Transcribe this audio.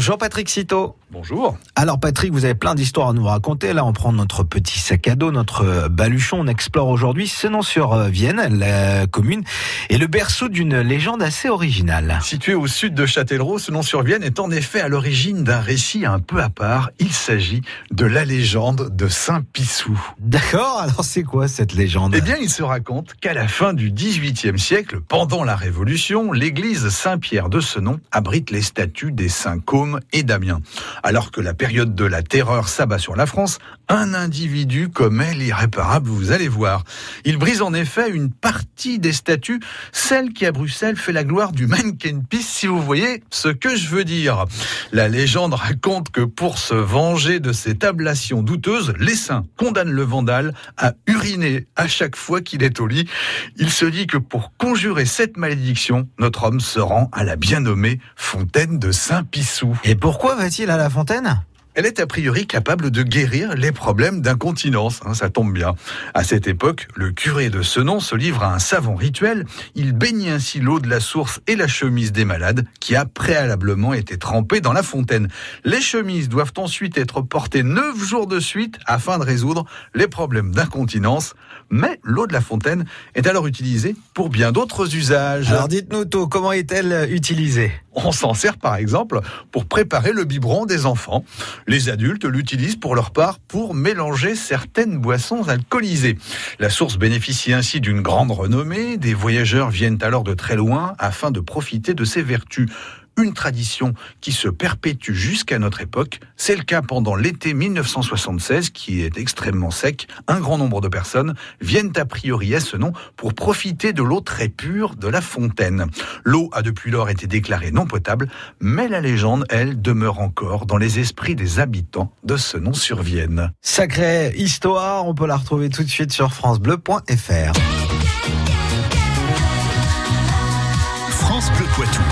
Jean-Patrick Citeau. Bonjour. Alors Patrick, vous avez plein d'histoires à nous raconter. Là, on prend notre petit sac à dos, notre baluchon. On explore aujourd'hui nom sur euh, Vienne, la commune, et le berceau d'une légende assez originale. Situé au sud de Châtellerault, nom sur Vienne est en effet à l'origine d'un récit un peu à part. Il s'agit de la légende de Saint-Pissou. D'accord, alors c'est quoi cette légende? Eh bien, il se raconte qu'à la fin du XVIIIe siècle, pendant la Révolution, l'église Saint-Pierre de Senon abrite les statues des saints Côme et Damien. Alors que la période de la terreur s'abat sur la France, un individu commet l'irréparable, vous allez voir. Il brise en effet une partie des statues, celle qui à Bruxelles fait la gloire du mannequin Peace, si vous voyez ce que je veux dire. La légende raconte que pour se venger de cette ablation douteuse, les saints condamnent le vandale à uriner à chaque fois qu'il est au lit. Il se dit que pour conjurer cette malédiction, notre homme se rend à la bien nommée fontaine de Saint-Pissou. Et pourquoi va-t-il à la fontaine? Elle est a priori capable de guérir les problèmes d'incontinence, hein, ça tombe bien. À cette époque, le curé de ce nom se livre à un savant rituel. Il baigne ainsi l'eau de la source et la chemise des malades qui a préalablement été trempée dans la fontaine. Les chemises doivent ensuite être portées neuf jours de suite afin de résoudre les problèmes d'incontinence. Mais l'eau de la fontaine est alors utilisée pour bien d'autres usages. Alors dites-nous, comment est-elle utilisée? On s'en sert par exemple pour préparer le biberon des enfants. Les adultes l'utilisent pour leur part pour mélanger certaines boissons alcoolisées. La source bénéficie ainsi d'une grande renommée. Des voyageurs viennent alors de très loin afin de profiter de ses vertus une tradition qui se perpétue jusqu'à notre époque. C'est le cas pendant l'été 1976, qui est extrêmement sec. Un grand nombre de personnes viennent a priori à ce nom pour profiter de l'eau très pure de la fontaine. L'eau a depuis lors été déclarée non potable, mais la légende, elle, demeure encore dans les esprits des habitants de ce nom sur Vienne. Sacrée histoire, on peut la retrouver tout de suite sur francebleu.fr. France Bleu Poitou.